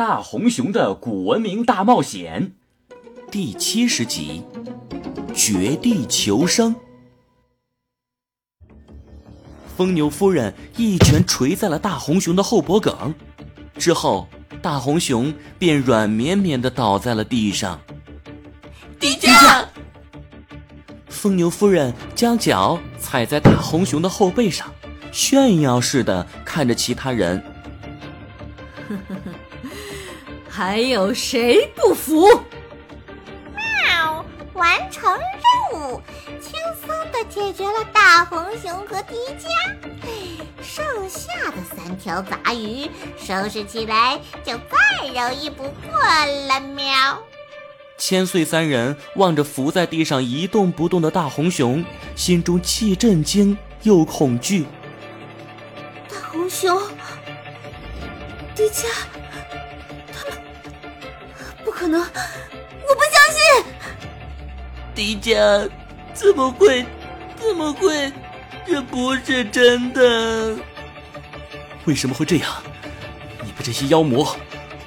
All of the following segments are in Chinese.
大红熊的古文明大冒险第七十集：绝地求生。疯牛夫人一拳捶在了大红熊的后脖梗，之后大红熊便软绵绵的倒在了地上。迪迦，疯牛夫人将脚踩在大红熊的后背上，炫耀似的看着其他人。还有谁不服？喵！完成任务，轻松的解决了大红熊和迪迦，剩下的三条杂鱼收拾起来就再容易不过了。喵！千岁三人望着伏在地上一动不动的大红熊，心中既震惊又恐惧。大红熊，迪迦。可能，我不相信。迪迦，怎么会？怎么会？这不是真的。为什么会这样？你们这些妖魔，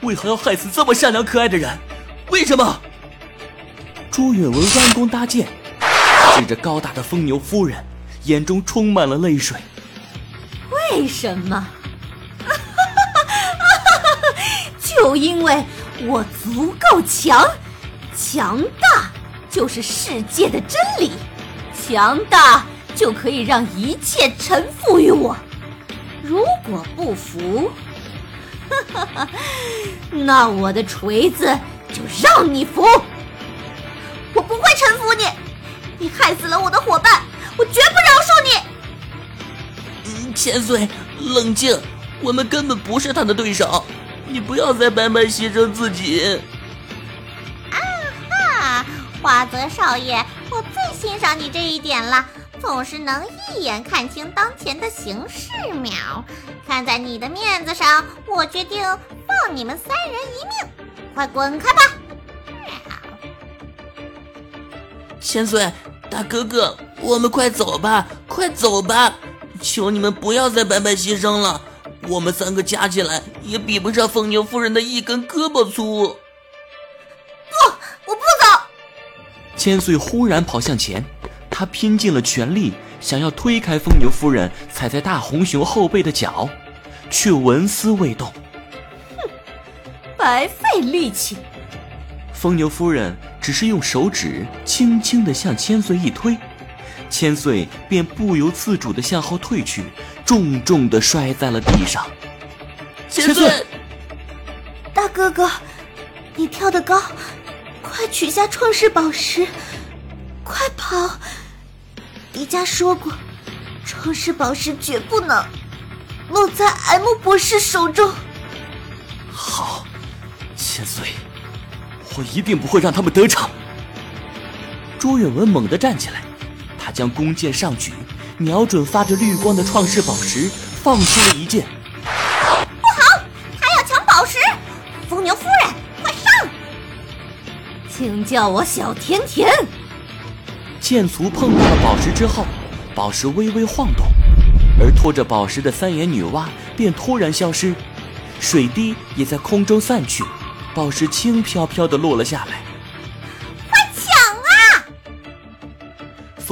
为何要害死这么善良可爱的人？为什么？朱允文弯弓搭箭，指着高大的疯牛夫人，眼中充满了泪水。为什么？就因为。我足够强，强大就是世界的真理，强大就可以让一切臣服于我。如果不服，哈哈，那我的锤子就让你服。我不会臣服你，你害死了我的伙伴，我绝不饶恕你。千岁，冷静，我们根本不是他的对手。你不要再白白牺牲自己！啊哈，花泽少爷，我最欣赏你这一点了，总是能一眼看清当前的形势。秒，看在你的面子上，我决定放你们三人一命，快滚开吧！千岁，大哥哥，我们快走吧，快走吧！求你们不要再白白牺牲了。我们三个加起来也比不上疯牛夫人的一根胳膊粗。不，我不走！千岁忽然跑向前，他拼尽了全力，想要推开疯牛夫人踩在大红熊后背的脚，却纹丝未动。哼，白费力气。疯牛夫人只是用手指轻轻地向千岁一推。千岁便不由自主地向后退去，重重的摔在了地上。千岁，大哥哥，你跳得高，快取下创世宝石，快跑！迪迦说过，创世宝石绝不能落在 M 博士手中。好，千岁，我一定不会让他们得逞。朱允文猛地站起来。他将弓箭上举，瞄准发着绿光的创世宝石，放出了一箭。不好，他要抢宝石！疯牛夫人，快上！请叫我小甜甜。剑簇碰到了宝石之后，宝石微微晃动，而拖着宝石的三眼女娲便突然消失，水滴也在空中散去，宝石轻飘飘的落了下来。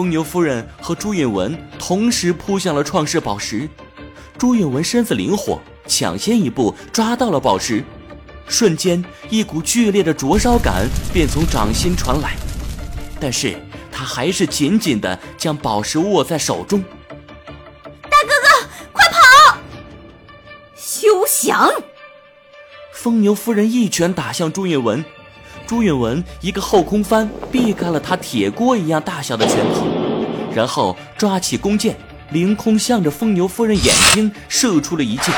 疯牛夫人和朱允文同时扑向了创世宝石，朱允文身子灵活，抢先一步抓到了宝石，瞬间一股剧烈的灼烧感便从掌心传来，但是他还是紧紧地将宝石握在手中。大哥哥，快跑！休想！疯牛夫人一拳打向朱允文。朱允文一个后空翻，避开了他铁锅一样大小的拳头，然后抓起弓箭，凌空向着疯牛夫人眼睛射出了一箭。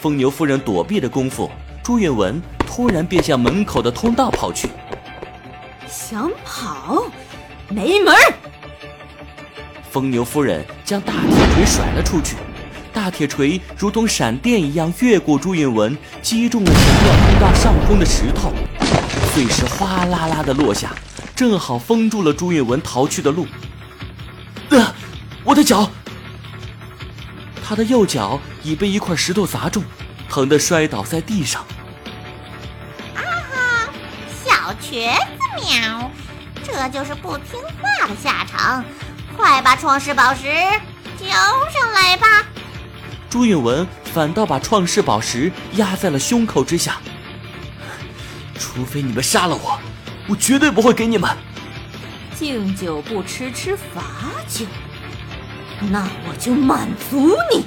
疯牛夫人躲避的功夫，朱允文突然便向门口的通道跑去。想跑，没门！疯牛夫人将大铁锤甩了出去，大铁锤如同闪电一样越过朱允文，击中了前面通道上空的石头。碎石哗啦啦的落下，正好封住了朱允文逃去的路。呃！我的脚！他的右脚已被一块石头砸中，疼得摔倒在地上。啊哈！小瘸子喵！这就是不听话的下场。快把创世宝石交上来吧！朱允文反倒把创世宝石压在了胸口之下。除非你们杀了我，我绝对不会给你们。敬酒不吃吃罚酒，那我就满足你。